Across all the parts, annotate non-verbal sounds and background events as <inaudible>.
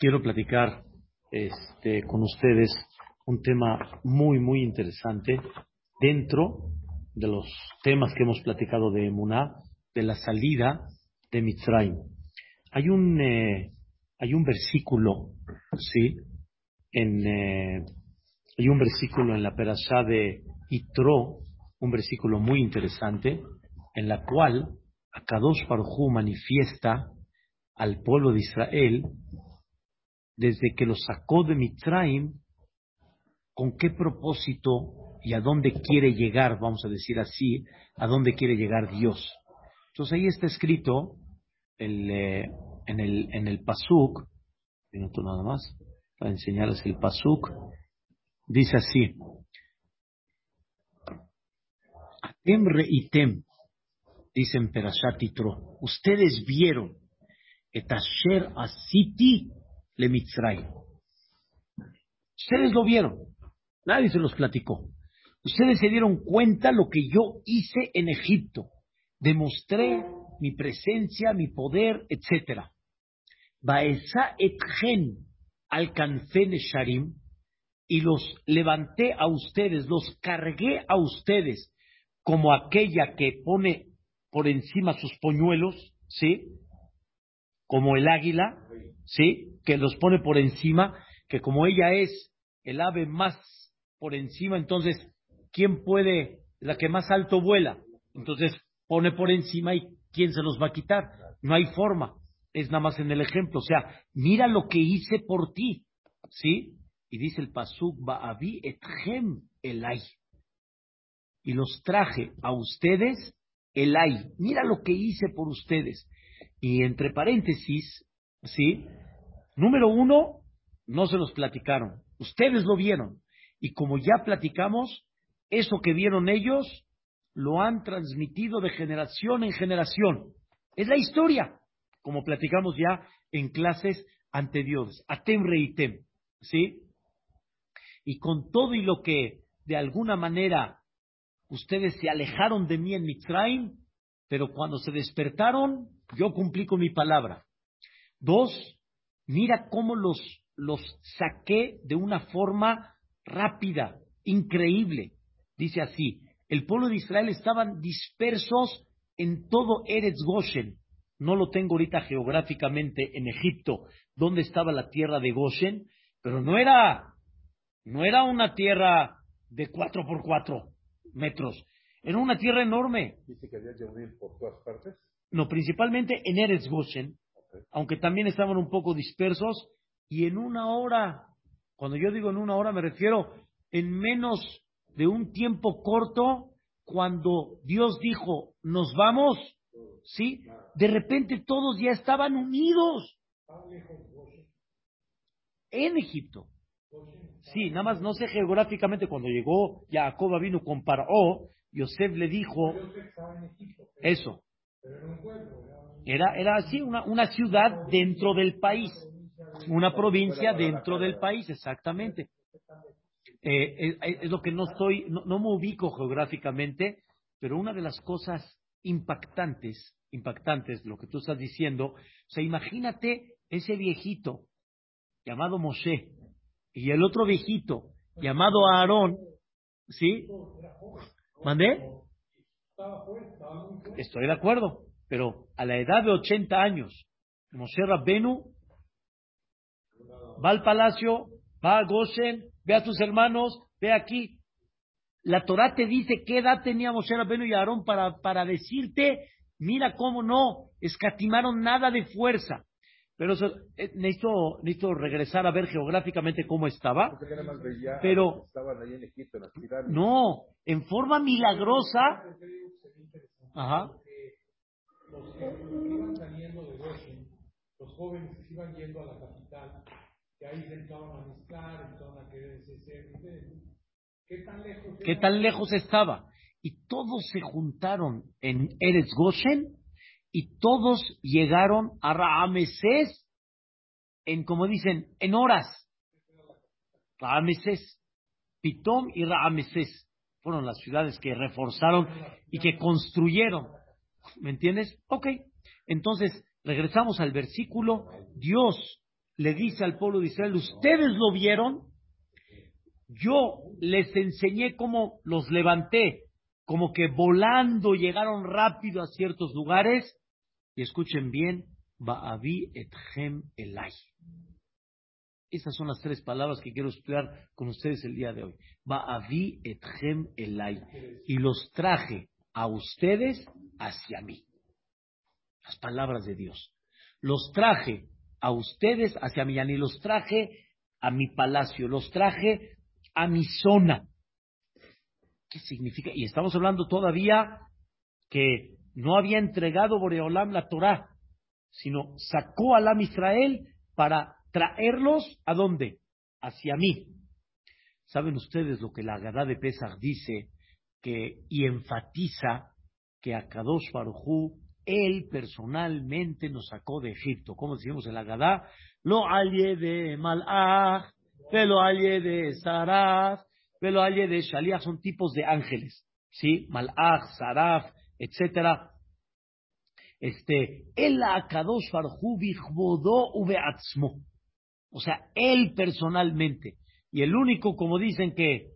quiero platicar este, con ustedes un tema muy, muy interesante dentro de los temas que hemos platicado de Emuná, de la salida de Mitzrayim. Hay un, eh, hay un versículo, ¿sí? En, eh, hay un versículo en la Perashá de Itro, un versículo muy interesante, en la cual Akadosh Baruj manifiesta al pueblo de Israel desde que lo sacó de Mitzrayim, con qué propósito y a dónde quiere llegar, vamos a decir así, a dónde quiere llegar Dios. Entonces ahí está escrito el, eh, en el, en el Pasuk, minuto nada más, para enseñarles el Pasuk, dice así, Atem reitem, dicen Perashat Itro, ustedes vieron et asher asiti le Mitzray. Ustedes lo vieron, nadie se los platicó. Ustedes se dieron cuenta lo que yo hice en Egipto. Demostré mi presencia, mi poder, etc. Baesa etchen alcancé Sharim y los levanté a ustedes, los cargué a ustedes como aquella que pone por encima sus poñuelos, ¿sí? Como el águila, ¿sí? Que los pone por encima, que como ella es el ave más por encima, entonces, ¿quién puede, la que más alto vuela? Entonces, pone por encima y ¿quién se los va a quitar? No hay forma. Es nada más en el ejemplo. O sea, mira lo que hice por ti, ¿sí? Y dice el Pasuk, Ba'avi etchem elay. Y los traje a ustedes Elay, mira lo que hice por ustedes. Y entre paréntesis, ¿sí? Número uno, no se los platicaron. Ustedes lo vieron. Y como ya platicamos, eso que vieron ellos lo han transmitido de generación en generación. Es la historia, como platicamos ya en clases anteriores. Atem reitem, ¿sí? Y con todo y lo que de alguna manera ustedes se alejaron de mí en Mitzrayim, pero cuando se despertaron, yo cumplí con mi palabra. Dos, mira cómo los, los saqué de una forma rápida, increíble. Dice así, el pueblo de Israel estaban dispersos en todo Eretz Goshen. No lo tengo ahorita geográficamente en Egipto, donde estaba la tierra de Goshen, pero no era, no era una tierra de cuatro por cuatro metros. en una tierra enorme. ¿Dice que había por todas partes? No, principalmente en Eretz Goshen, aunque también estaban un poco dispersos, y en una hora, cuando yo digo en una hora me refiero en menos de un tiempo corto, cuando Dios dijo, nos vamos, ¿sí? De repente todos ya estaban unidos en Egipto. Sí, nada más no sé geográficamente cuando llegó Jacob vino con Paró, Yosef le dijo eso. Era, era así, una, una ciudad dentro del país, una provincia dentro del país, exactamente. Eh, eh, es, lo que no estoy, no, no me ubico geográficamente, pero una de las cosas impactantes, impactantes, lo que tú estás diciendo, o sea, imagínate ese viejito llamado Moshe, y el otro viejito llamado Aarón, ¿sí? ¿Mandé? Estoy de acuerdo, pero a la edad de 80 años, Moshe Rabbenu va al palacio, va a Goshen, ve a sus hermanos, ve aquí. La Torah te dice qué edad tenía Moshe Rabbenu y Aarón para, para decirte, mira cómo no, escatimaron nada de fuerza. Pero eh, necesito, necesito regresar a ver geográficamente cómo estaba. Pero no, en forma milagrosa. Ajá. Los que iban saliendo de Goshen, los jóvenes que iban yendo a la capital, que ahí se empezaban a mezclar, empezaban a querer ser ¿Qué tan lejos? ¿Qué tan lejos estaba? Y todos se juntaron en Eretz Goshen y todos llegaron a Raamesés en, como dicen, en horas. Raamesés, Pitom y Raamesés fueron las ciudades que reforzaron y que construyeron. ¿Me entiendes? Ok. Entonces, regresamos al versículo. Dios le dice al pueblo de Israel, ustedes lo vieron, yo les enseñé cómo los levanté, como que volando llegaron rápido a ciertos lugares, y escuchen bien, Ba'avi etchem elay. Esas son las tres palabras que quiero estudiar con ustedes el día de hoy. Ba'avi etchem elay. Y los traje a ustedes hacia mí. Las palabras de Dios. Los traje a ustedes hacia mí. Y los traje a mi palacio. Los traje a mi zona. ¿Qué significa? Y estamos hablando todavía que no había entregado Boreolam la Torah, sino sacó a Lam Israel para traerlos a dónde? Hacia mí. ¿Saben ustedes lo que la Agadá de Pesach dice que, y enfatiza que a Kadosh él personalmente nos sacó de Egipto? ¿Cómo decimos en la Agadá? Lo alye de Malach, lo alye de Saraf, lo alye de Shaliach, son tipos de ángeles. ¿Sí? Malach, Saraf, etcétera. Este, el Akadosh Barujú Ubeatzmo. O sea, él personalmente. Y el único, como dicen que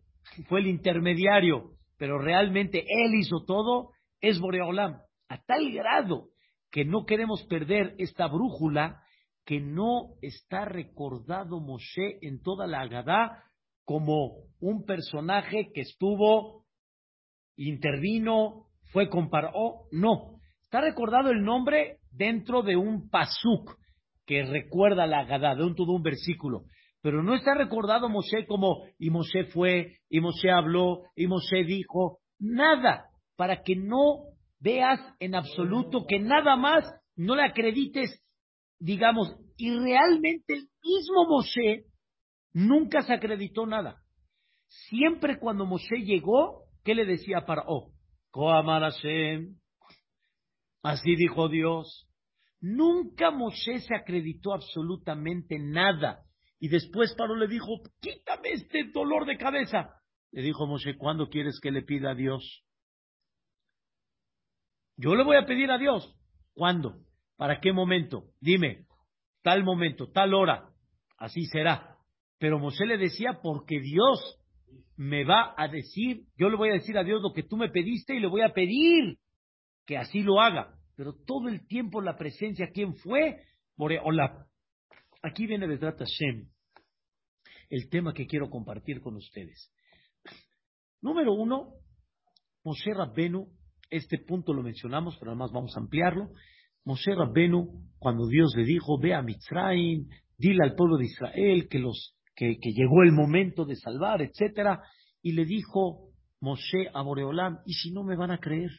fue el intermediario, pero realmente él hizo todo, es Boreolam. A tal grado que no queremos perder esta brújula que no está recordado Moshe en toda la Agadá como un personaje que estuvo, intervino, fue comparó. No, está recordado el nombre dentro de un pasuk que recuerda la Agadá, de un todo un versículo. Pero no está recordado Moshe como, y Moshe fue, y Moshe habló, y Moshe dijo, nada, para que no veas en absoluto que nada más no le acredites, digamos, y realmente el mismo Moshe nunca se acreditó nada. Siempre cuando Moshe llegó, ¿qué le decía para Oh? Así dijo Dios. Nunca Moshe se acreditó absolutamente nada. Y después Paro le dijo, quítame este dolor de cabeza. Le dijo Moshe, ¿cuándo quieres que le pida a Dios? Yo le voy a pedir a Dios. ¿Cuándo? ¿Para qué momento? Dime, tal momento, tal hora. Así será. Pero Moshe le decía, porque Dios me va a decir, yo le voy a decir a Dios lo que tú me pediste y le voy a pedir que así lo haga pero todo el tiempo la presencia, ¿quién fue? Hola. Aquí viene de Trata Shem el tema que quiero compartir con ustedes. Número uno, Moshe Rabbenu, este punto lo mencionamos, pero además vamos a ampliarlo. Moshe Rabbenu, cuando Dios le dijo, ve a Mitzrayim, dile al pueblo de Israel que, los, que, llegó el momento de salvar, etcétera, y le dijo Moshe a Boreolam, ¿y si no me van a creer?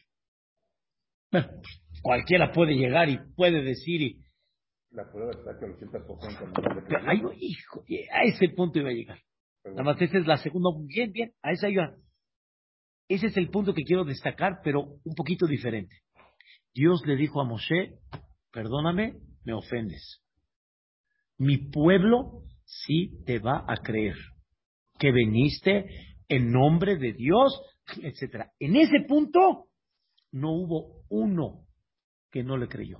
Cualquiera puede llegar y puede decir y... La prueba está que el 80% no hijo, a ese punto iba a llegar. Nada más esa es la segunda. Bien, bien, a esa iba. Ese es el punto que quiero destacar, pero un poquito diferente. Dios le dijo a Moshe, perdóname, me ofendes. Mi pueblo sí te va a creer que viniste en nombre de Dios, etcétera. En ese punto no hubo uno que no le creyó.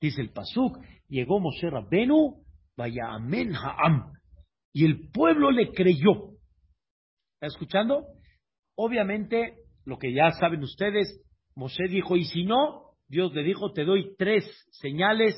Dice el Pasuk, llegó Moshe Rabbenu, vaya amén ha'am, y el pueblo le creyó. ¿Está escuchando? Obviamente, lo que ya saben ustedes, Moshe dijo, y si no, Dios le dijo, te doy tres señales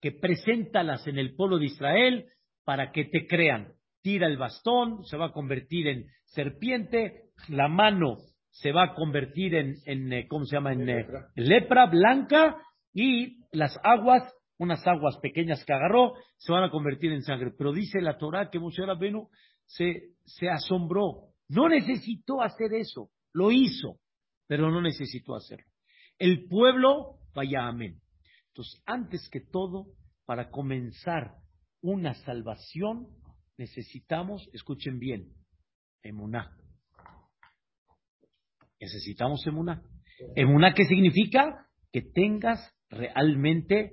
que preséntalas en el pueblo de Israel para que te crean. Tira el bastón, se va a convertir en serpiente, la mano se va a convertir en, en eh, ¿cómo se llama? En eh, lepra. blanca y las aguas, unas aguas pequeñas que agarró, se van a convertir en sangre. Pero dice la Torah que Moshe Rabenu se, se asombró. No necesitó hacer eso, lo hizo, pero no necesitó hacerlo. El pueblo, vaya amén. Entonces, antes que todo, para comenzar una salvación, necesitamos, escuchen bien, emuná. Necesitamos emuná. Emuná, ¿qué significa? Que tengas realmente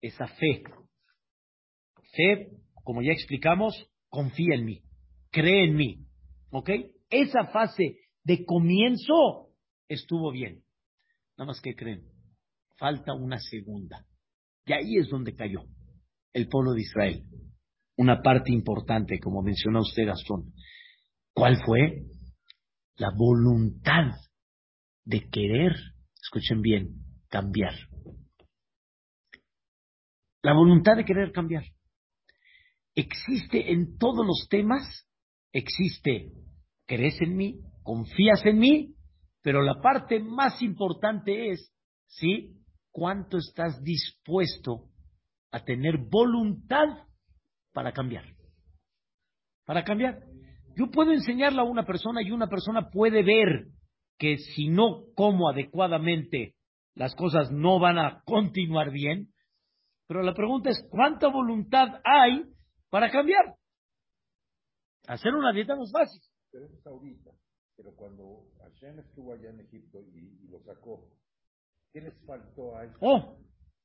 esa fe. Fe, como ya explicamos, confía en mí, cree en mí. ¿Ok? Esa fase de comienzo estuvo bien. Nada más que creen. Falta una segunda. Y ahí es donde cayó. el pueblo de Israel. Una parte importante, como mencionó usted, Gastón. ¿Cuál fue? La voluntad de querer, escuchen bien, cambiar. La voluntad de querer cambiar. Existe en todos los temas, existe, crees en mí, confías en mí, pero la parte más importante es, ¿sí? ¿Cuánto estás dispuesto a tener voluntad para cambiar? Para cambiar. Yo puedo enseñarle a una persona y una persona puede ver que si no como adecuadamente las cosas no van a continuar bien, pero la pregunta es, ¿cuánta voluntad hay para cambiar? Hacer una dieta no es fácil. Pero eso es ahorita. Pero cuando Hashem estuvo allá en Egipto y, lo sacó, ¿qué les faltó a eso? Oh,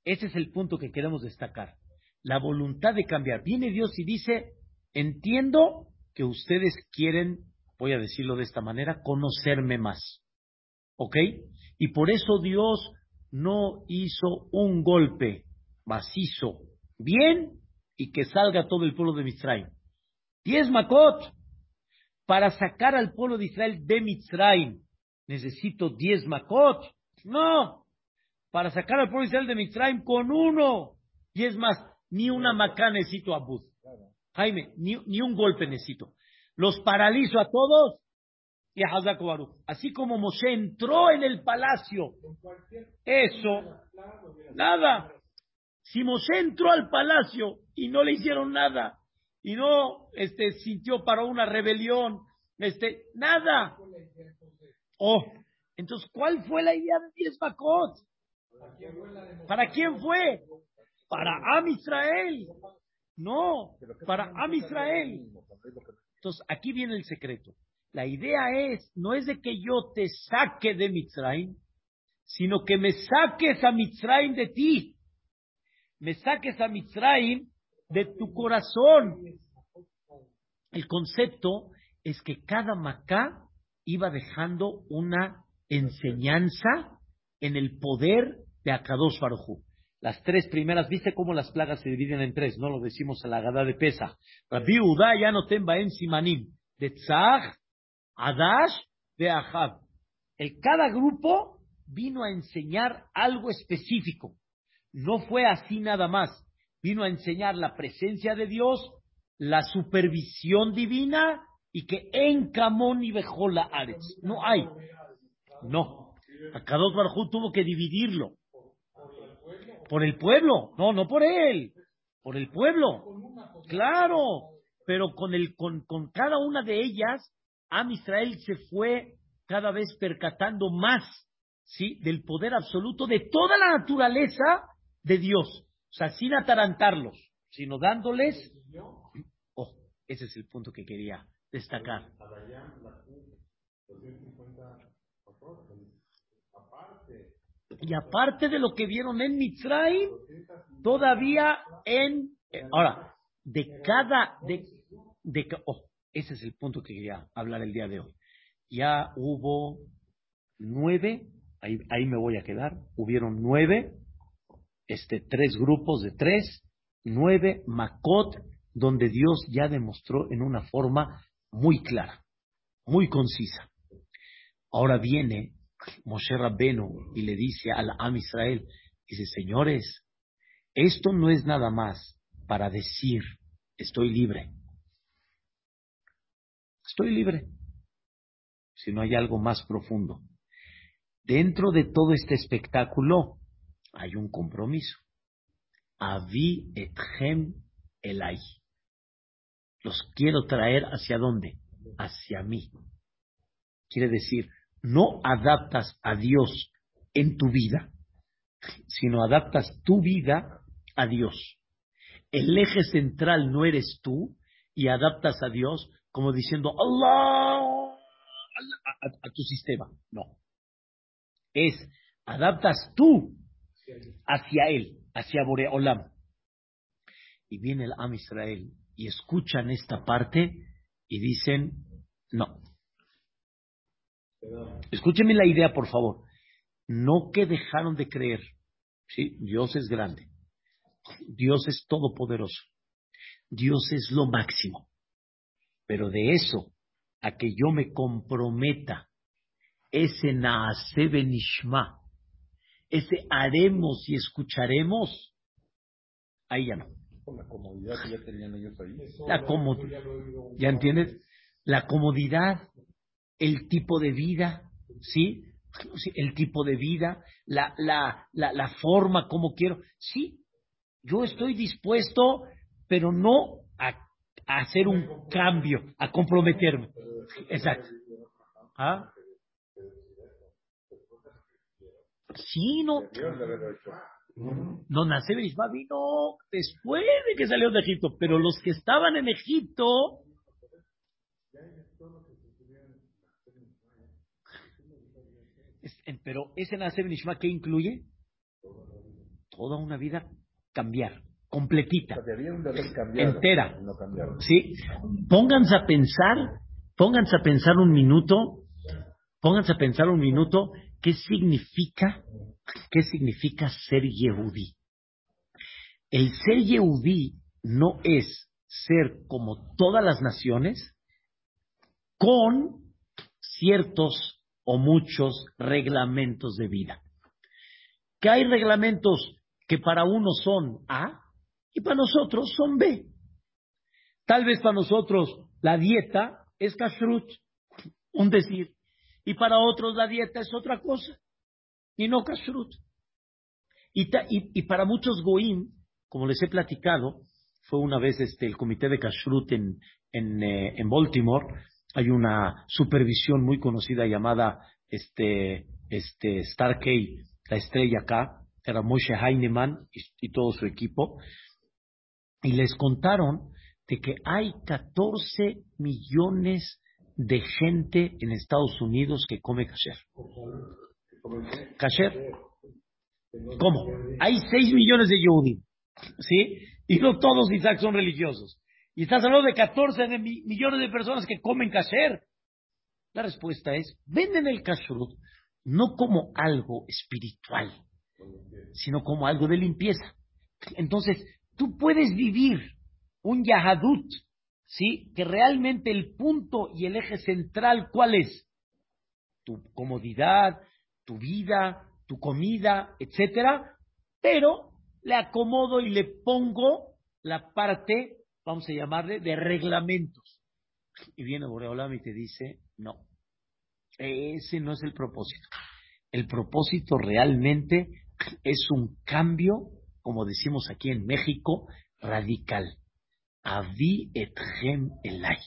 ese es el punto que queremos destacar. La voluntad de cambiar. Viene Dios y dice, entiendo que ustedes quieren, voy a decirlo de esta manera, conocerme más. ¿Ok? Y por eso Dios no hizo un golpe macizo, bien, y que salga todo el pueblo de Mitzrayim. Diez Makot, para sacar al pueblo de Israel de Mitzrayim, necesito diez Makot. No, para sacar al pueblo de Israel de Mitzrayim con uno. Y es más, ni una macá necesito a Bud. Jaime, ni, ni, un golpe necesito. Los paralizo a todos y a Hazak Así como Moshe entró en el palacio. Eso, nada. Si Moshe entró al palacio y no le hicieron nada, y no este, sintió para una rebelión, este, nada. Oh, entonces, ¿cuál fue la idea de Diez Bakot? ¿Para quién fue? Para Am Israel. No, para Am Israel. Entonces, aquí viene el secreto. La idea es, no es de que yo te saque de Mitzrayim, sino que me saques a Mitzrayim de ti. Me saques a Mitzrayim de tu corazón. El concepto es que cada Macá iba dejando una enseñanza en el poder de Akadosh Barujú. Las tres primeras, ¿viste cómo las plagas se dividen en tres? No lo decimos a la gada de pesa. Rabbi Udá ya no temba en Simanim. De Tzach, Adash, de Ahab. El cada grupo vino a enseñar algo específico. No fue así nada más. Vino a enseñar la presencia de Dios, la supervisión divina y que en Camón y la Ares. No hay. No. Akadosh Barjú tuvo que dividirlo. Por el pueblo. No, no por él. Por el pueblo. Claro. Pero con, el, con, con cada una de ellas, Am Israel se fue cada vez percatando más ¿sí? del poder absoluto de toda la naturaleza de Dios. O sea, sin atarantarlos, sino dándoles. Oh, ese es el punto que quería destacar. Y aparte de lo que vieron en Mitzrayim, todavía en... Eh, ahora, de cada... De, de, oh, ese es el punto que quería hablar el día de hoy. Ya hubo nueve, ahí, ahí me voy a quedar, hubieron nueve, este, tres grupos de tres, nueve Makot, donde Dios ya demostró en una forma muy clara, muy concisa. Ahora viene Moshe Rabbenu y le dice al Am Israel, dice, señores, esto no es nada más para decir, estoy libre. Estoy libre. Si no hay algo más profundo. Dentro de todo este espectáculo hay un compromiso. Avi etchem elay. Los quiero traer hacia dónde? Hacia mí. Quiere decir, no adaptas a Dios en tu vida, sino adaptas tu vida a Dios. El eje central no eres tú y adaptas a Dios como diciendo Allah a, tu sistema. No. Es adaptas tú hacia Él, hacia Boreolam. Y viene el Am Israel y escuchan esta parte y dicen, no, Escúcheme la idea, por favor. No que dejaron de creer. Sí, Dios es grande. Dios es todopoderoso. Dios es lo máximo. Pero de eso a que yo me comprometa, ese Naase Benishma, ese haremos y escucharemos, ahí ya no. Por la comodidad que ya tenían ellos ahí. La comodidad, ¿ya entiendes? La comodidad, el tipo de vida, ¿sí? El tipo de vida, la, la, la, la forma, como quiero. Sí, yo estoy dispuesto, pero no a, hacer un cambio, a comprometerme. Exacto. ¿Ah? Sí, no. No Benishma vino después de que salió de Egipto, pero los que estaban en Egipto. Es- en- Pero ese nace Benishma, ¿qué incluye? Toda una vida cambiar, completita. Cambiado. Entera. No. ¿Sí? Pónganse a pensar, pónganse a pensar un minuto, pónganse a pensar un minuto, ¿qué significa, qué significa ser Yehudí? El ser Yehudí no es ser como todas las naciones con ciertos o muchos reglamentos de vida. Que hay reglamentos que para unos son A y para nosotros son B. Tal vez para nosotros la dieta es kashrut, un decir, y para otros la dieta es otra cosa, y no kashrut. Y, ta- y para muchos goim, como les he platicado, fue una vez este, el comité de kashrut en, en, eh, en Baltimore, hay una supervisión muy conocida llamada este, este Starkey, la estrella acá, era Moshe Heinemann y, todo su equipo, y les contaron de que hay 14 millones de gente en Estados Unidos que come kasher. Kasher. ¿Cómo? Hay 6 millones de Yehudim, ¿sí? Y no todos, Isaac, son religiosos. Y estás hablando de 14 de mi- millones de personas que comen kasher. La respuesta es, venden el kashrut no como algo espiritual, sino como algo de limpieza. Entonces, tú puedes vivir un Yahadut, ¿sí? Que realmente el punto y el eje central, ¿cuál es? Tu comodidad, tu vida, tu comida, etcétera, pero le acomodo y le pongo la parte, vamos a llamarle, de reglamentos. Y viene Boreolam y te dice, no, ese no es el propósito. El propósito realmente es un cambio, como decimos aquí en México, radical. Avi etchem elay.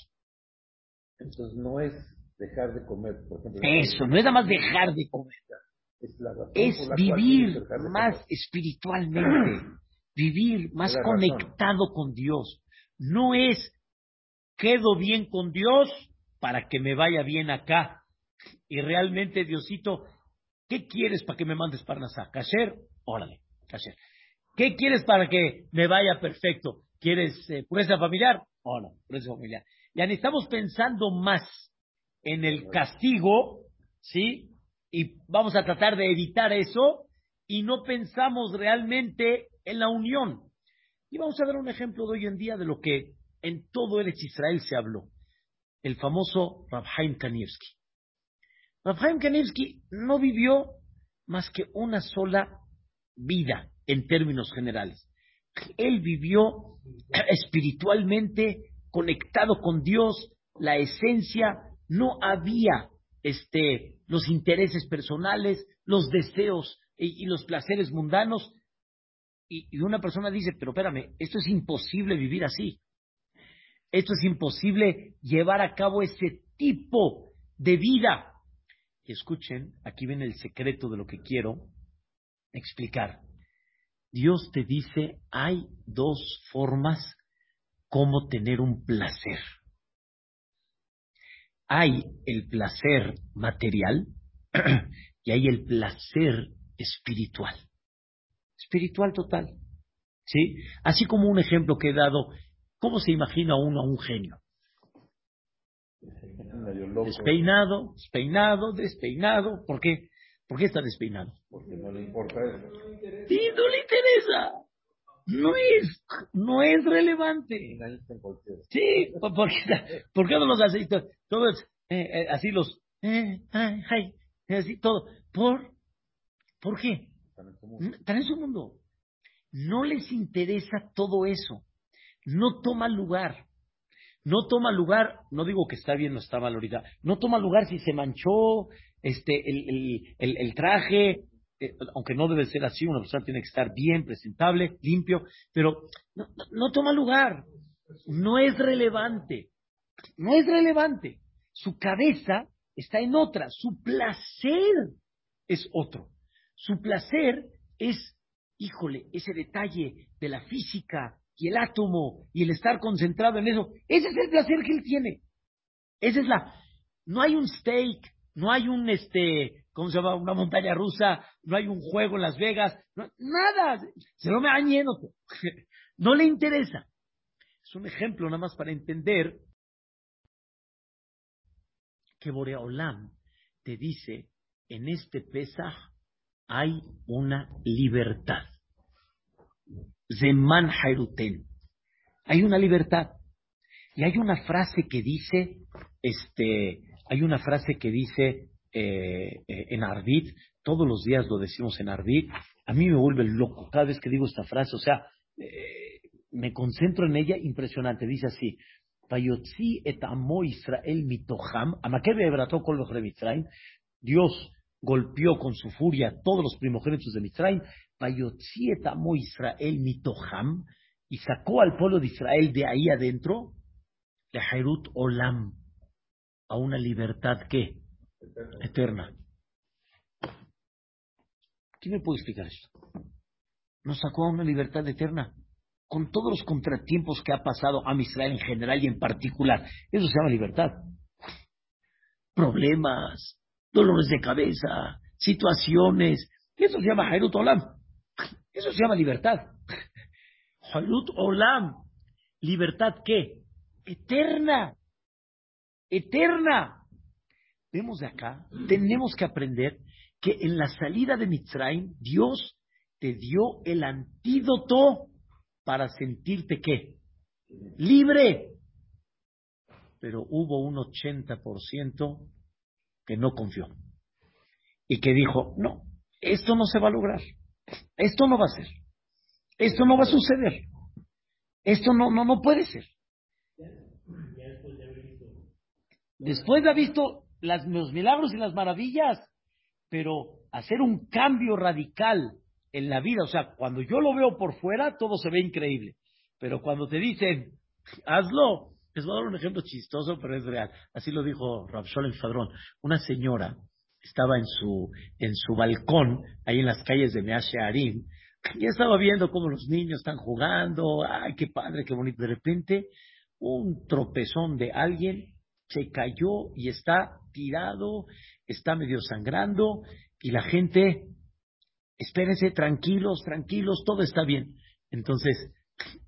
Entonces no es dejar de comer, por ejemplo. Eso, no es nada más dejar de comer. Es, la razón Es por la cual vivir de más espiritualmente, vivir más conectado con Dios. No es quedo bien con Dios para que me vaya bien acá. Y realmente, Diosito, ¿qué quieres para que me mandes Parnasá? ¿Kasher? Órale, kasher. ¿Qué quieres para que me vaya perfecto? ¿Quieres eh, pureza familiar? No, pureza familiar. Ya ni estamos pensando más en el castigo, ¿sí? Y vamos a tratar de evitar eso y no pensamos realmente en la unión. Y vamos a dar un ejemplo de hoy en día de lo que en todo Eretz Israel se habló. El famoso Rabhaim Kanievski. Rabhaim Kanievski no vivió más que una sola vida en términos generales. Él vivió espiritualmente conectado con Dios, la esencia, no había este, los intereses personales, los deseos y los placeres mundanos. Y, una persona dice, pero espérame, esto es imposible vivir así. Esto es imposible llevar a cabo ese tipo de vida. Y escuchen, aquí viene el secreto de lo que quiero explicar. Dios te dice, hay dos formas como tener un placer. Hay el placer material <clears throat> y hay el placer espiritual. Espiritual total. ¿Sí? Así como un ejemplo que he dado, ¿cómo se imagina uno a un genio? Despeinado, despeinado, despeinado. ¿Por qué? ¿Por qué está despeinado? porque no le importa eso. Sí, no le interesa. no es, no es relevante. Sí, porque, ¿por qué no los hace? Todo es, eh, eh, así los, eh, ay, así todo. ¿Por? ¿Por qué? Están en su mundo. No les interesa todo eso. No toma lugar. No toma lugar, no digo que está bien o está mal ahorita, no toma lugar si se manchó este, el, el, el traje, eh, aunque no debe ser así, una persona tiene que estar bien, presentable, limpio, pero no, toma lugar, no es relevante, no es relevante. Su cabeza está en otra, su placer es otro. Su placer es, híjole, ese detalle de la física y el átomo y el estar concentrado en eso. Ese es el placer que él tiene. Esa es la. No hay un steak, no hay un este, ¿cómo se llama? Una montaña rusa, no hay un juego en Las Vegas, nada, se lo me lleno. <laughs> no le interesa. Es un ejemplo nada más para entender que Boreolam te dice, en este Pesaj hay una libertad. Zeman Hairuten. Hay una libertad. Y hay una frase que dice, este, hay una frase que dice eh, eh, en Ardit, todos los días lo decimos en Ardit, a mí me vuelve loco cada vez que digo esta frase, o sea, eh, me concentro en ella, impresionante, dice así, et amo Israel mitoham, Dios golpeó con su furia todos los primogénitos de Mitzrayim, et amo Israel mitoham, y sacó al pueblo de Israel de ahí adentro, de Olam, a una libertad que eterna. ¿Quién me puede explicar esto? Nos sacó a una libertad eterna con todos los contratiempos que ha pasado a Israel en general y en particular. Eso se llama libertad. Problemas, dolores de cabeza, situaciones. Eso se llama Hairut Olam. Eso se llama libertad. Hairut Olam. ¿Libertad qué? Eterna eterna. Vemos de acá, tenemos que aprender que en la salida de Mitzrayim, Dios te dio el antídoto para sentirte qué? Libre. Pero hubo un 80% que no confió y que dijo, no, esto no se va a lograr, esto no va a ser, esto no va a suceder, esto no, no, no puede ser. Después de haber visto los milagros y las maravillas, pero hacer un cambio radical en la vida, o sea, cuando yo lo veo por fuera, todo se ve increíble. Pero cuando te dicen, hazlo, les voy a dar un ejemplo chistoso, pero es real. Así lo dijo Rabsholem Fadrón. Una señora estaba en su, en su balcón, ahí en las calles de Meashe Arim, y estaba viendo cómo los niños están jugando, ay, qué padre, qué bonito. De repente, un tropezón de alguien se cayó y está tirado, está medio sangrando y la gente, espérense, tranquilos, tranquilos, todo está bien. Entonces,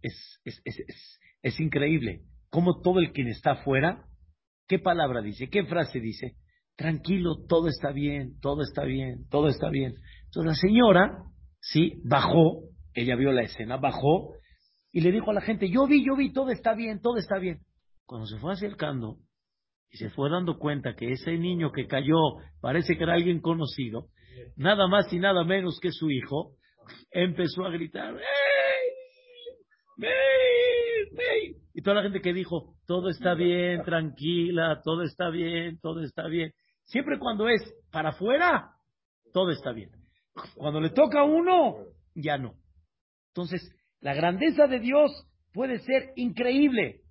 es, es, es, es, increíble cómo todo el quien está afuera, ¿qué palabra dice? ¿Qué frase dice? Tranquilo, todo está bien, todo está bien, todo está bien. Entonces la señora, sí, bajó, ella vio la escena, bajó y le dijo a la gente, yo vi, yo vi, todo está bien, todo está bien. Cuando se fue acercando, y se fue dando cuenta que ese niño que cayó parece que era alguien conocido, nada más y nada menos que su hijo, empezó a gritar, ¡Ey! ¡Ey! Y toda la gente que dijo, todo está bien, tranquila, todo está bien, todo está bien. Siempre cuando es para afuera, todo está bien. Cuando le toca a uno, ya no. Entonces, la grandeza de Dios puede ser increíble,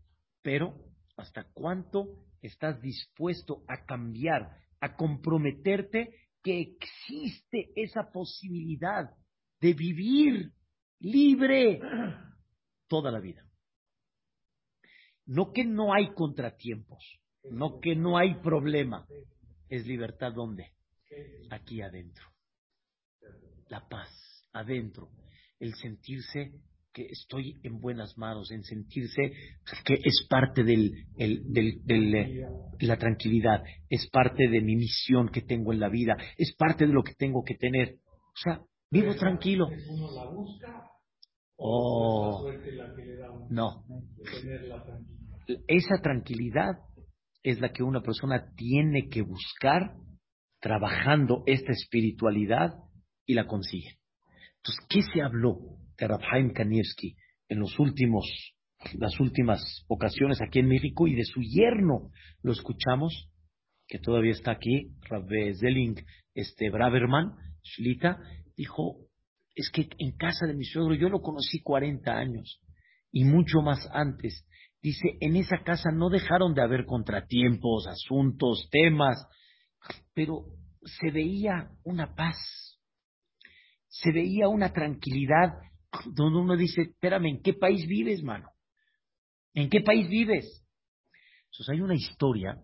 pero ¿hasta cuánto estás dispuesto a cambiar, a comprometerte que existe esa posibilidad de vivir libre toda la vida. No que no hay contratiempos, no que no hay problema. Es libertad donde? Aquí adentro. La paz, adentro. El sentirse que estoy en buenas manos, en sentirse que es parte del, de la tranquilidad, es parte de mi misión que tengo en la vida, es parte de lo que tengo que tener. O sea, vivo tranquilo. Oh, no. Esa tranquilidad es la que una persona tiene que buscar trabajando esta espiritualidad y la consigue. Entonces, ¿qué se habló de Rabhaim Kanievski en los últimos, las últimas ocasiones aquí en México y de su yerno? Lo escuchamos, que todavía está aquí, Rabbe Zelling, este Braverman, Shlita, dijo, es que en casa de mi suegro yo lo conocí 40 años y mucho más antes. Dice, en esa casa no dejaron de haber contratiempos, asuntos, temas, pero se veía una paz, se veía una tranquilidad donde uno dice, espérame, ¿en qué país vives, mano? ¿En qué país vives? Entonces hay una historia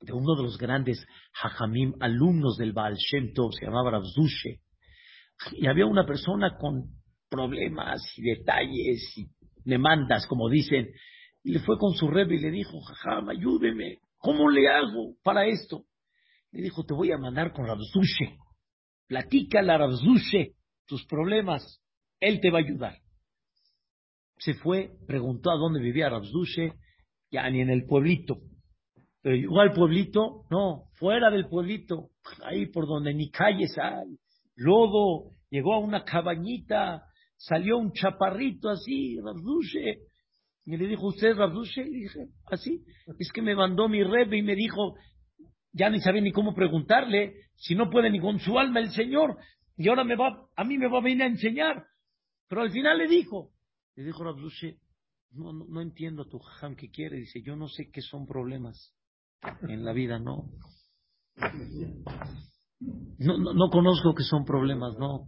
de uno de los grandes hajamim, alumnos del Baal Shem Tov, se llamaba Rabzushe, y había una persona con problemas y detalles y demandas, como dicen, y le fue con su rebe y le dijo, jajam, ayúdeme, ¿cómo le hago para esto? Le dijo, te voy a mandar con Rabzushe, platícale a Rabzushe tus problemas, él te va a ayudar. Se fue, preguntó a dónde vivía Rabzushe, ya ni en el pueblito. Pero llegó al pueblito, no, fuera del pueblito, ahí por donde ni calles hay, lodo, llegó a una cabañita, salió un chaparrito así, Rabdushe, y le dijo, ¿usted es Rabdushe? Y dije, así, es que me mandó mi rebe y me dijo, ya ni sabía ni cómo preguntarle, si no puede ni con su alma el Señor, y ahora me va, a mí me va a venir a enseñar. Pero al final le dijo, le dijo Rabdushe, no, no, no entiendo tu jam que quiere, dice, yo no sé qué son problemas en la vida, no. No, no, conozco que son problemas, no.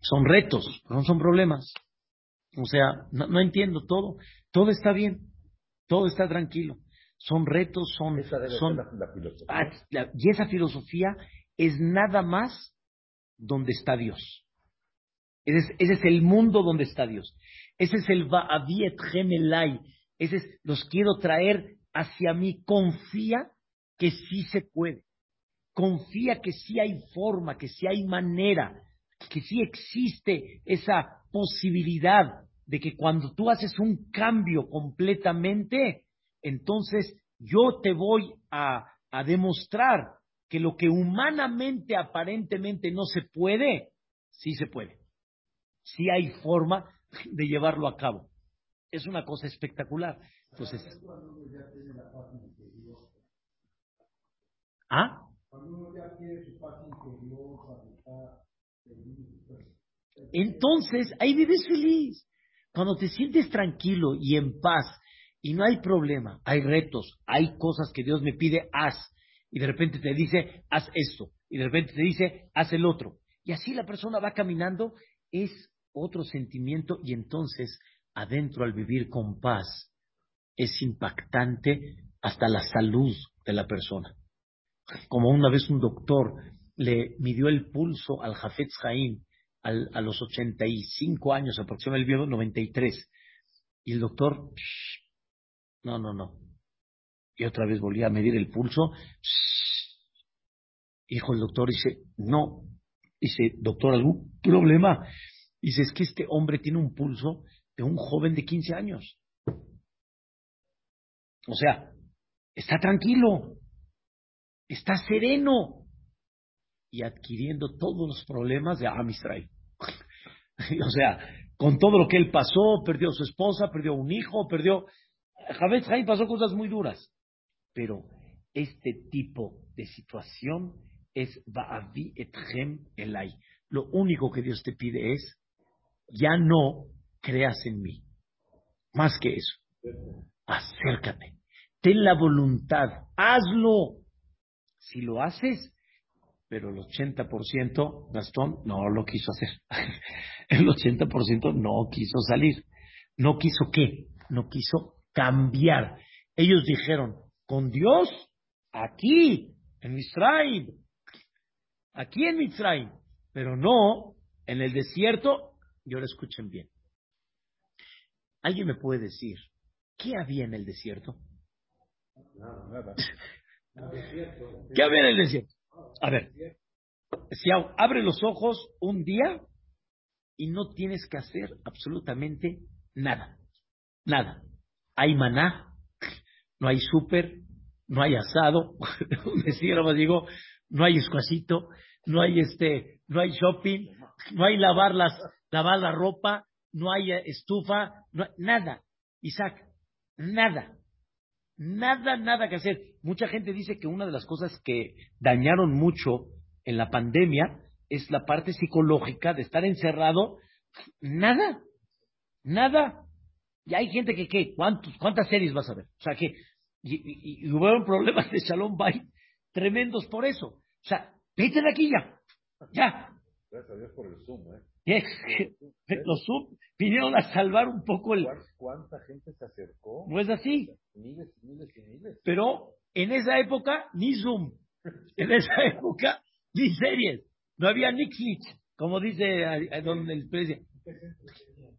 Son retos, no son problemas. O sea, no, entiendo todo. Todo está bien, todo está tranquilo. Son retos, son... son ah, y esa filosofía es nada más donde está Dios. Ese es, ese es el mundo donde está Dios. Ese es el Va'aviet Gemelai. Ese es, los quiero traer hacia mí. Confía que sí se puede confía que sí hay forma, que sí hay manera, que sí existe esa posibilidad de que cuando tú haces un cambio completamente, entonces yo te voy a, a demostrar que lo que humanamente aparentemente no se puede, sí se puede. Sí hay forma de llevarlo a cabo. Es una cosa espectacular. Entonces, ¿ah? Entonces, ahí vives feliz. Cuando te sientes tranquilo y en paz y no hay problema, hay retos, hay cosas que Dios me pide, haz. Y de repente te dice, haz esto. Y de repente te dice, haz el otro. Y así la persona va caminando, es otro sentimiento y entonces adentro al vivir con paz es impactante hasta la salud de la persona como una vez un doctor le midió el pulso al Jafetz Haim a los 85 años, aproximadamente el 93, y el doctor, no, no, no. Y otra vez volvía a medir el pulso, dijo el doctor, dice, no, dice, doctor, ¿algún problema? Dice, es que este hombre tiene un pulso de un joven de 15 años. O sea, está tranquilo, está sereno y adquiriendo todos los problemas de Am <laughs> o sea, con todo lo que él pasó, perdió su esposa, perdió un hijo, perdió... Javetz Haim pasó cosas muy duras, pero este tipo de situación es Ba'avi etchem elai. Lo único que Dios te pide es, ya no creas en mí. Más que eso, acércate, ten la voluntad, hazlo. Si lo haces, pero el 80%, Gastón, no lo quiso hacer. <laughs> el 80% no quiso salir. ¿No quiso qué? No quiso cambiar. Ellos dijeron, con Dios, aquí, en Israel, aquí en Mitzrayim, pero no en el desierto, y ahora escuchen bien. ¿Alguien me puede decir qué había en el desierto? Nada, nada. <laughs> ¿Qué había en el desierto? A ver, si abre los ojos un día y no tienes que hacer absolutamente nada. Nada. Hay maná, no hay súper, no hay asado, <laughs> más digo, no hay escuacito, no hay este, no hay shopping, no hay lavar las, lavar la ropa, no hay estufa, nada. Isaac, nada. Nada, nada que hacer. Mucha gente dice que una de las cosas que dañaron mucho en la pandemia es la parte psicológica de estar encerrado. Nada, nada. Y hay gente que, ¿qué? ¿Cuántas series vas a ver? O sea, que y, y, hubo <laughs> problemas de Shalom Bay tremendos por eso. O sea, vete de aquí ya. Ya. Gracias a Dios por el Zoom, ¿eh? Los Zoom vinieron a salvar un poco el... ¿Cuánta gente se acercó? No es así. Pero en esa época, ni Zoom. En esa <laughs> época, ni series. No había Netflix, como dice don el presidente.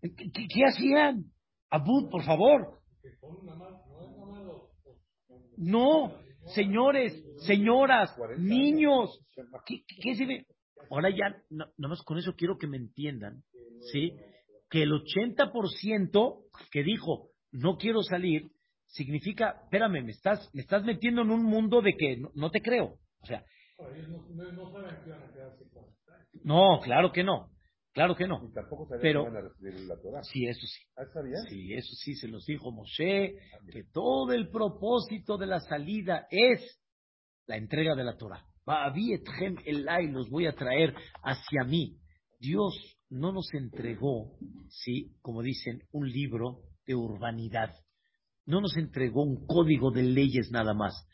¿Qué, hacían? Abud, por favor. No, señores, señoras, niños. ¿Qué, qué se? Ahora ya, nada más con eso quiero que me entiendan, ¿sí? Que el 80% que dijo, no quiero salir, significa, espérame, me estás, me estás metiendo en un mundo de que no, te creo. O sea, no, claro que no. Claro que no. pero, Sí, eso sí. ¿Ah, sí, eso sí, se los dijo Moshe, ah, que todo el propósito de la salida es la entrega de la Torah. el ay los voy a traer hacia mí. Dios no nos entregó, sí, como dicen, un libro de urbanidad. No nos entregó un código de leyes nada más.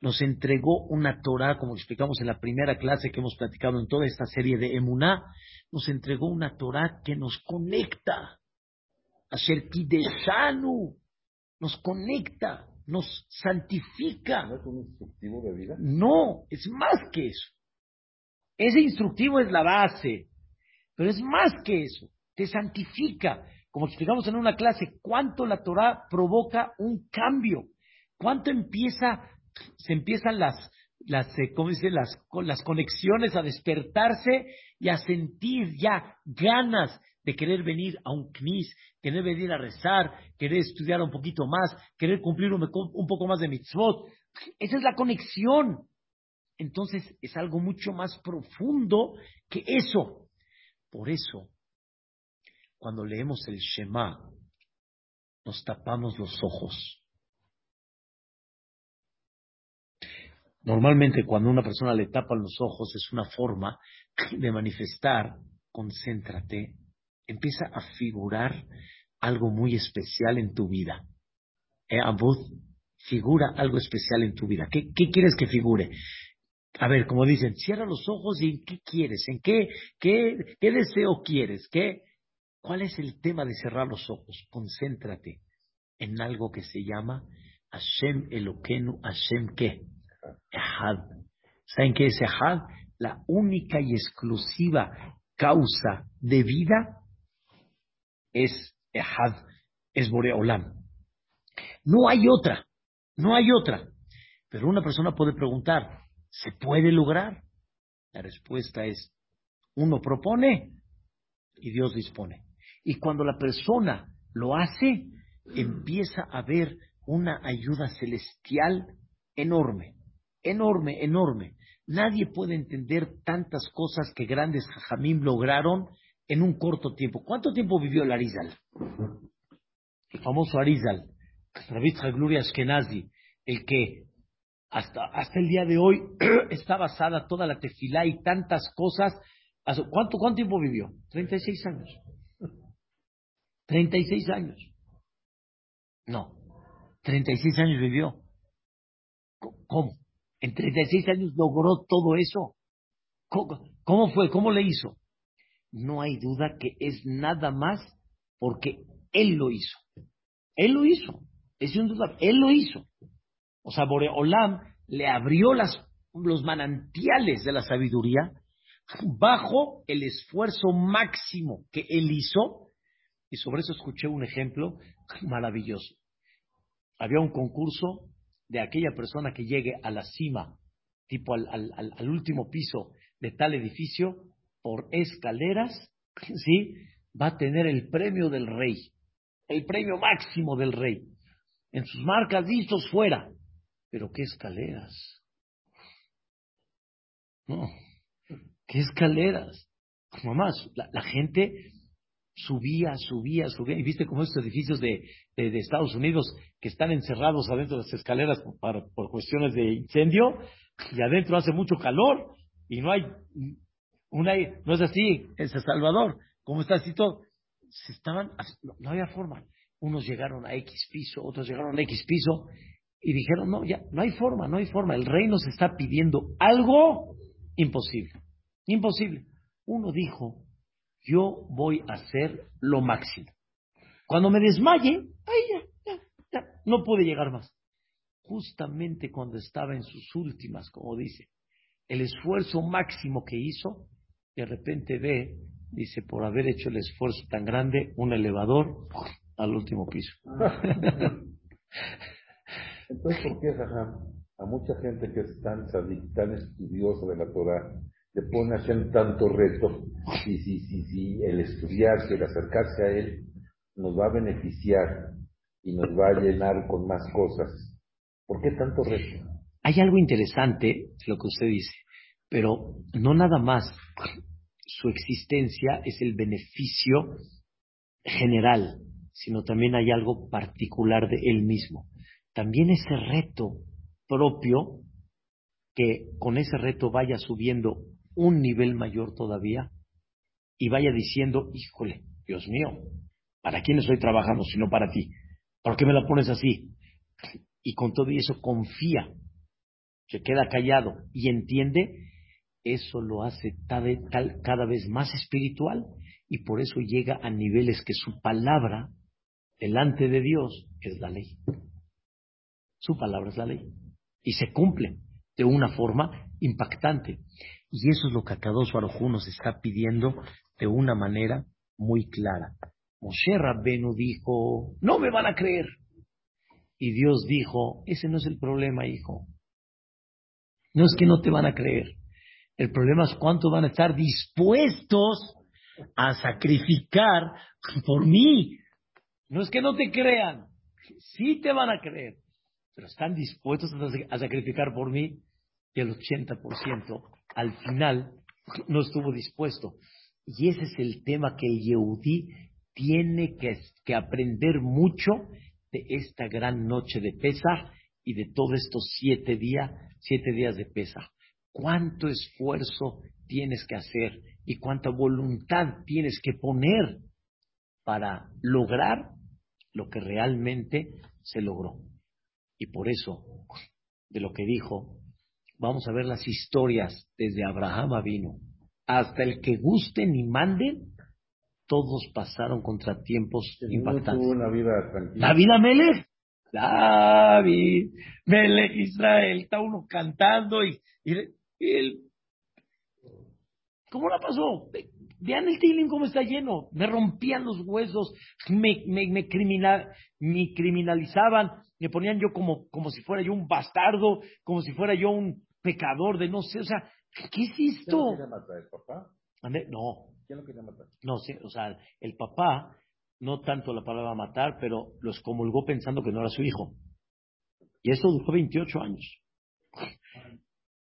Nos entregó una Torah, como explicamos en la primera clase que hemos platicado en toda esta serie de Emuná, nos entregó una Torah que nos conecta. a Shanu, nos conecta, nos santifica. ¿No es un instructivo de vida? No, es más que eso. Ese instructivo es la base, pero es más que eso. Te santifica. Como explicamos en una clase, cuánto la Torah provoca un cambio, cuánto empieza, se empiezan las, las, eh, ¿cómo dice? Las, las conexiones a despertarse y a sentir ya ganas de querer venir a un knis, querer venir a rezar, querer estudiar un poquito más, querer cumplir un, un poco más de mitzvot. Esa es la conexión. Entonces es algo mucho más profundo que eso. Por eso, cuando leemos el Shema, nos tapamos los ojos. Normalmente cuando una persona le tapa los ojos es una forma de manifestar, concéntrate, empieza a figurar algo muy especial en tu vida. Eh, Abud, figura algo especial en tu vida. ¿Qué, quieres que figure? A ver, como dicen, cierra los ojos y ¿en qué quieres? ¿En qué, qué, qué deseo quieres? ¿Qué, ¿Cuál es el tema de cerrar los ojos? Concéntrate en algo que se llama Hashem Elokenu Hashem qué? Ehad. ¿Saben qué es Ehad? La única y exclusiva causa de vida es Ehad, es Boreolam. No hay otra, no hay otra. Pero una persona puede preguntar, ¿se puede lograr? La respuesta es, uno propone y Dios dispone. Y cuando la persona lo hace, empieza a haber una ayuda celestial enorme enorme, enorme. Nadie puede entender tantas cosas que grandes jajamim lograron en un corto tiempo. ¿Cuánto tiempo vivió el Arizal? El famoso Arizal, Gloria Ashkenazi, el que hasta, hasta el día de hoy <clears throat> está basada toda la tefilá y tantas cosas. ¿Cuánto, ¿Cuánto tiempo vivió? 36 años. 36 años. No, 36 años vivió. ¿Cómo? En 36 años logró todo eso. ¿Cómo, fue? ¿Cómo le hizo? No hay duda que es nada más porque él lo hizo. Él lo hizo. Es un duda. Él lo hizo. O sea, Boreolam le abrió las, los manantiales de la sabiduría bajo el esfuerzo máximo que él hizo. Y sobre eso escuché un ejemplo maravilloso. Había un concurso de aquella persona que llegue a la cima, tipo al, al, último piso de tal edificio, por escaleras, <laughs> ¿sí? va a tener el premio del rey, el premio máximo del rey. En sus marcas listos fuera. Pero qué escaleras. No, qué escaleras. Mamás, la, la gente subía, subía, subía. Y viste cómo estos edificios de, Estados Unidos que están encerrados adentro de las escaleras por, cuestiones de incendio y adentro hace mucho calor y no hay una, no es así, es El Salvador, como está así todo. Se estaban, no había forma. Unos llegaron a X piso, otros llegaron a X piso y dijeron, no, ya, no hay forma, no hay forma. El rey nos está pidiendo algo imposible. Imposible. Uno dijo, yo voy a hacer lo máximo. Cuando me desmaye, ay, ya, ya, ya, no pude llegar más. Justamente cuando estaba en sus últimas, como dice, el esfuerzo máximo que hizo, de repente ve, dice, por haber hecho el esfuerzo tan grande, un elevador al último piso. <laughs> Entonces, ¿por qué, a mucha gente que es tan, tan estudiosa de la Torah, le pone a hacer tanto reto, y si, si, si el estudiarse, el acercarse a él, nos va a beneficiar y nos va a llenar con más cosas. ¿Por qué tanto reto? Hay algo interesante lo que usted dice, pero no nada más su existencia es el beneficio general, sino también hay algo particular de él mismo. También ese reto propio, que con ese reto vaya subiendo un nivel mayor todavía y vaya diciendo, híjole, Dios mío, ¿para quién estoy trabajando si no para ti? ¿Por qué me la pones así? Y con todo eso confía, se queda callado y entiende, eso lo hace cada vez más espiritual y por eso llega a niveles que su palabra delante de Dios es la ley. Su palabra es la ley y se cumple de una forma impactante. Y eso es lo que Akadosh Baruj nos está pidiendo de una manera muy clara. Moshe Rabbenu dijo, no me van a creer. Y Dios dijo, ese no es el problema, hijo. No es que no te van a creer. El problema es cuánto van a estar dispuestos a sacrificar por mí. No es que no te crean, sí te van a creer, pero están dispuestos a sacrificar por mí y el 80% al final no estuvo dispuesto. Y ese es el tema que el Yehudí tiene que, que, aprender mucho de esta gran noche de pesa y de todos estos siete días, siete días de pesa. ¿Cuánto esfuerzo tienes que hacer y cuánta voluntad tienes que poner para lograr lo que realmente se logró? Y por eso, de lo que dijo Vamos a ver las historias desde Abraham vino hasta el que gusten y manden, todos pasaron contratiempos impactantes. Una vida tranquila. David Amelech, David, Melech Israel, está uno cantando y, y, él, ¿cómo la pasó? Vean el tiling cómo está lleno. Me rompían los huesos, me, me, me, criminal, me criminalizaban, me ponían yo como, como si fuera yo un bastardo, como si fuera yo un pecador de no sé, o sea, ¿qué es esto? ¿Quién lo quería matar, el papá? No. ¿Quién lo quería matar? No, sí, o sea, el papá, no tanto la palabra matar, pero los comulgó pensando que no era su hijo. Y eso duró 28 años.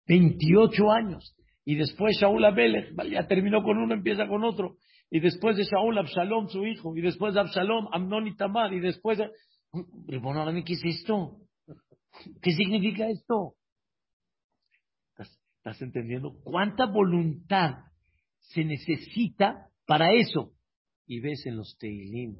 28 años. Y después Shaul Abelech, ya terminó con uno, empieza con otro. Y después de Shaul, Absalom, su hijo. Y después de Absalom, Amnon y Tamar. Y después de... Bueno, ¿qué es esto? ¿Qué significa esto? ¿Estás entendiendo? ¿Cuánta voluntad se necesita para eso? Y ves en los Teilim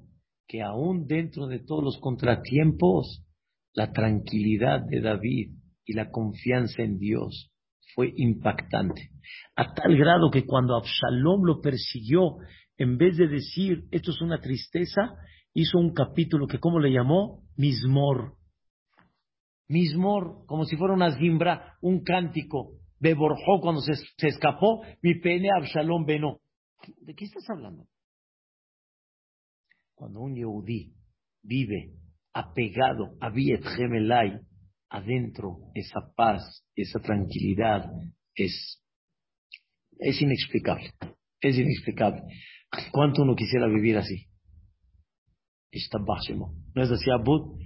que aún dentro de todos los contratiempos, la tranquilidad de David y la confianza en Dios fue impactante. A tal grado que cuando Absalom lo persiguió, en vez de decir, esto es una tristeza, hizo un capítulo que, ¿cómo le llamó? Mismor. Mismor, como si fuera una zimbra, un cántico Beborjó cuando se, escapó, mi pene Absalom Beno. ¿De qué estás hablando? Cuando un Yehudí vive apegado a Viet Gemelai, adentro esa paz, esa tranquilidad es, es inexplicable. Es inexplicable. ¿Cuánto uno quisiera vivir así? No es así, Abud,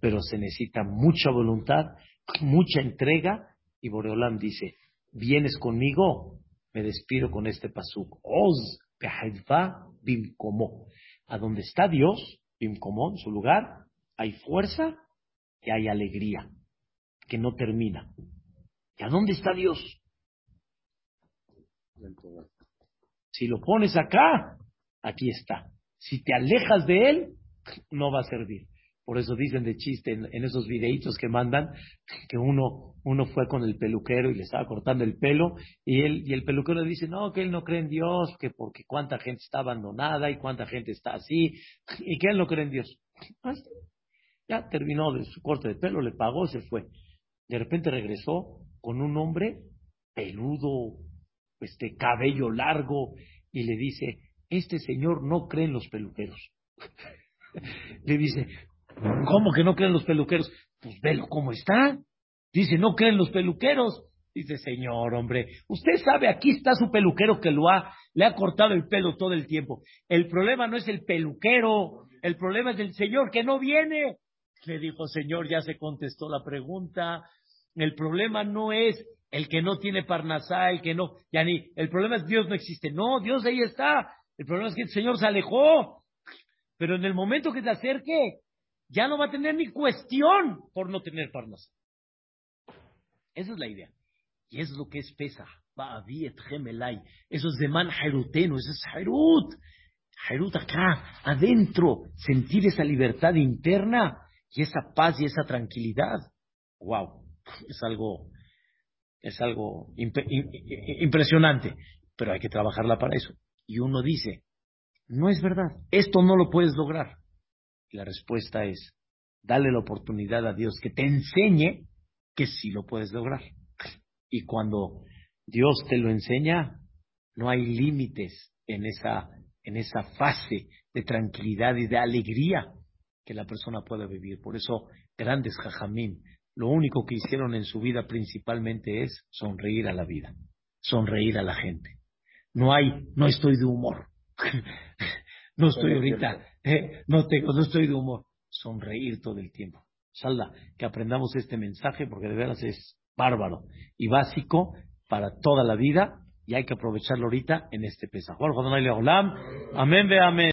pero se necesita mucha voluntad, mucha entrega, y Boreolam dice, vienes conmigo, me despido con este pasuk. Oz bimkomo. A donde está Dios, bimkomo, en su lugar, hay fuerza y hay alegría, que no termina. ¿Y a dónde está Dios? Si lo pones acá, aquí está. Si te alejas de él, no va a servir. Por eso dicen de chiste en, esos videitos que mandan que uno, uno fue con el peluquero y le estaba cortando el pelo y él y el peluquero dice no que él no cree en Dios que porque cuánta gente está abandonada y cuánta gente está así y que él no cree en Dios. Ah, ya terminó de su corte de pelo, le pagó, se fue. De repente regresó con un hombre peludo, este cabello largo y le dice este señor no cree en los peluqueros. <laughs> le dice ¿Cómo que no creen los peluqueros? Pues velo cómo está. Dice, no creen los peluqueros. Dice, señor, hombre, usted sabe, aquí está su peluquero que lo ha, le ha cortado el pelo todo el tiempo. El problema no es el peluquero, el problema es el señor que no viene. Le dijo, señor, ya se contestó la pregunta. El problema no es el que no tiene parnasá, el que no, ya ni, el problema es Dios no existe. No, Dios ahí está. El problema es que el Señor se alejó. Pero en el momento que se acerque, ya no va a tener ni cuestión por no tener parnas. Esa es la idea. Y es lo que es pesa. Eso es de man jeruteno, eso es jerut. Jerut acá, adentro, sentir esa libertad interna y esa paz y esa tranquilidad. Wow, es algo, es algo impresionante, pero hay que trabajarla para eso. Y uno dice, no es verdad, esto no lo puedes lograr la respuesta es, dale la oportunidad a Dios que te enseñe que sí lo puedes lograr. Y cuando Dios te lo enseña, no hay límites en esa, en esa fase de tranquilidad y de alegría que la persona pueda vivir. Por eso, grandes jajamín, lo único que hicieron en su vida principalmente es sonreír a la vida, sonreír a la gente. No hay, no estoy de humor. <laughs> no estoy ahorita eh, no tengo, no estoy de humor. Sonreír todo el tiempo. Salda, que aprendamos este mensaje porque de veras es bárbaro y básico para toda la vida y hay que aprovecharlo ahorita en este pesaje. Amén, ve amén.